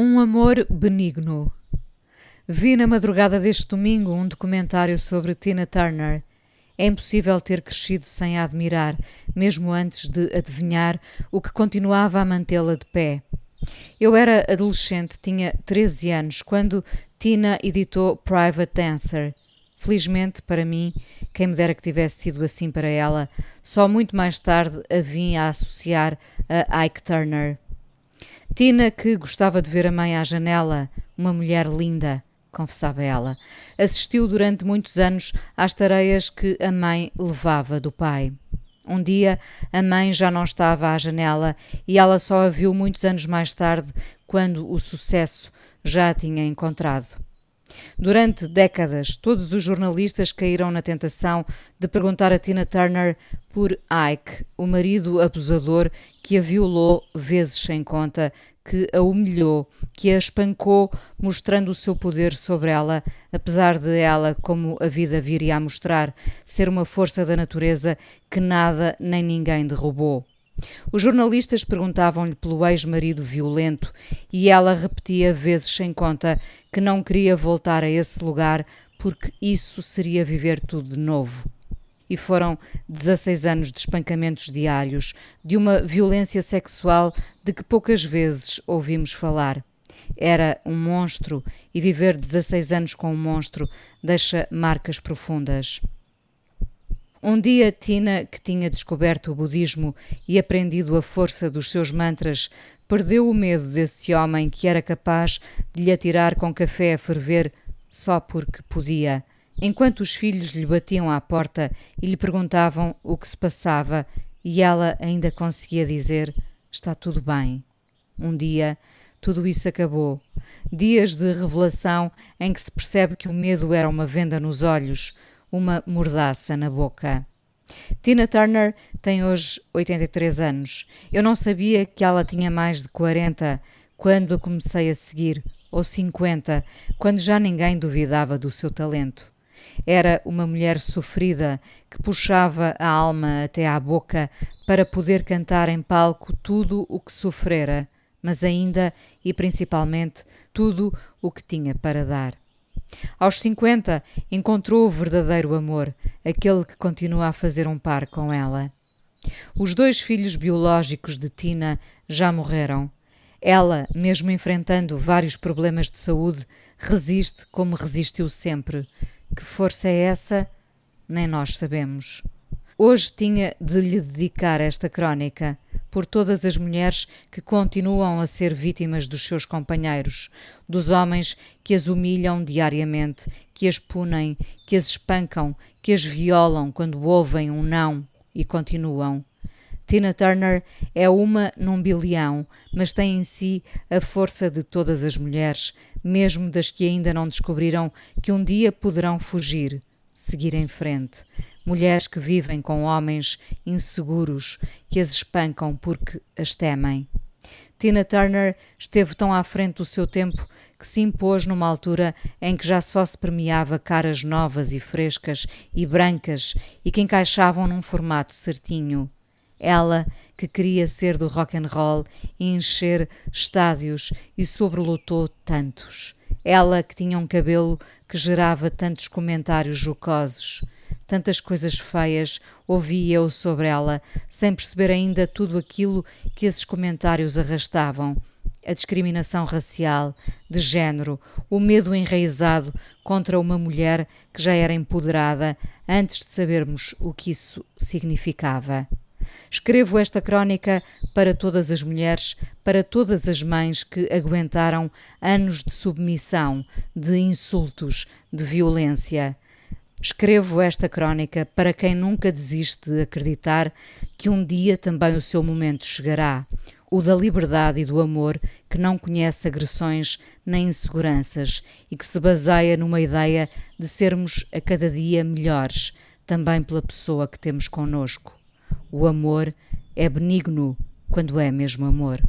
Um amor benigno. Vi na madrugada deste domingo um documentário sobre Tina Turner. É impossível ter crescido sem a admirar, mesmo antes de adivinhar o que continuava a mantê-la de pé. Eu era adolescente, tinha 13 anos, quando Tina editou Private Dancer. Felizmente para mim, quem me dera que tivesse sido assim para ela, só muito mais tarde a vim a associar a Ike Turner. Tina, que gostava de ver a mãe à janela, uma mulher linda, confessava ela, assistiu durante muitos anos às tareias que a mãe levava do pai. Um dia, a mãe já não estava à janela e ela só a viu muitos anos mais tarde, quando o sucesso já a tinha encontrado. Durante décadas, todos os jornalistas caíram na tentação de perguntar a Tina Turner por Ike, o marido abusador que a violou vezes sem conta, que a humilhou, que a espancou, mostrando o seu poder sobre ela, apesar de ela, como a vida viria a mostrar, ser uma força da natureza que nada nem ninguém derrubou. Os jornalistas perguntavam-lhe pelo ex-marido violento e ela repetia vezes sem conta que não queria voltar a esse lugar porque isso seria viver tudo de novo. E foram 16 anos de espancamentos diários, de uma violência sexual de que poucas vezes ouvimos falar. Era um monstro e viver 16 anos com um monstro deixa marcas profundas. Um dia, Tina, que tinha descoberto o budismo e aprendido a força dos seus mantras, perdeu o medo desse homem que era capaz de lhe atirar com café a ferver só porque podia. Enquanto os filhos lhe batiam à porta e lhe perguntavam o que se passava, e ela ainda conseguia dizer: Está tudo bem. Um dia, tudo isso acabou. Dias de revelação em que se percebe que o medo era uma venda nos olhos, uma mordaça na boca. Tina Turner tem hoje 83 anos. Eu não sabia que ela tinha mais de 40 quando a comecei a seguir, ou 50, quando já ninguém duvidava do seu talento. Era uma mulher sofrida que puxava a alma até à boca para poder cantar em palco tudo o que sofrera, mas ainda e principalmente tudo o que tinha para dar. Aos 50, encontrou o verdadeiro amor, aquele que continua a fazer um par com ela. Os dois filhos biológicos de Tina já morreram. Ela, mesmo enfrentando vários problemas de saúde, resiste como resistiu sempre. Que força é essa? Nem nós sabemos. Hoje tinha de lhe dedicar esta crónica por todas as mulheres que continuam a ser vítimas dos seus companheiros, dos homens que as humilham diariamente, que as punem, que as espancam, que as violam quando ouvem um não e continuam. Tina Turner é uma num bilhão, mas tem em si a força de todas as mulheres, mesmo das que ainda não descobriram que um dia poderão fugir, seguir em frente. Mulheres que vivem com homens inseguros que as espancam porque as temem. Tina Turner esteve tão à frente do seu tempo que se impôs numa altura em que já só se premiava caras novas e frescas e brancas e que encaixavam num formato certinho. Ela, que queria ser do rock and roll e encher estádios e sobrelotou tantos. Ela que tinha um cabelo que gerava tantos comentários jocosos. Tantas coisas feias ouvi eu sobre ela, sem perceber ainda tudo aquilo que esses comentários arrastavam. A discriminação racial, de género, o medo enraizado contra uma mulher que já era empoderada antes de sabermos o que isso significava. Escrevo esta crónica para todas as mulheres, para todas as mães que aguentaram anos de submissão, de insultos, de violência. Escrevo esta crónica para quem nunca desiste de acreditar que um dia também o seu momento chegará, o da liberdade e do amor que não conhece agressões nem inseguranças e que se baseia numa ideia de sermos a cada dia melhores, também pela pessoa que temos conosco. O amor é benigno quando é mesmo amor.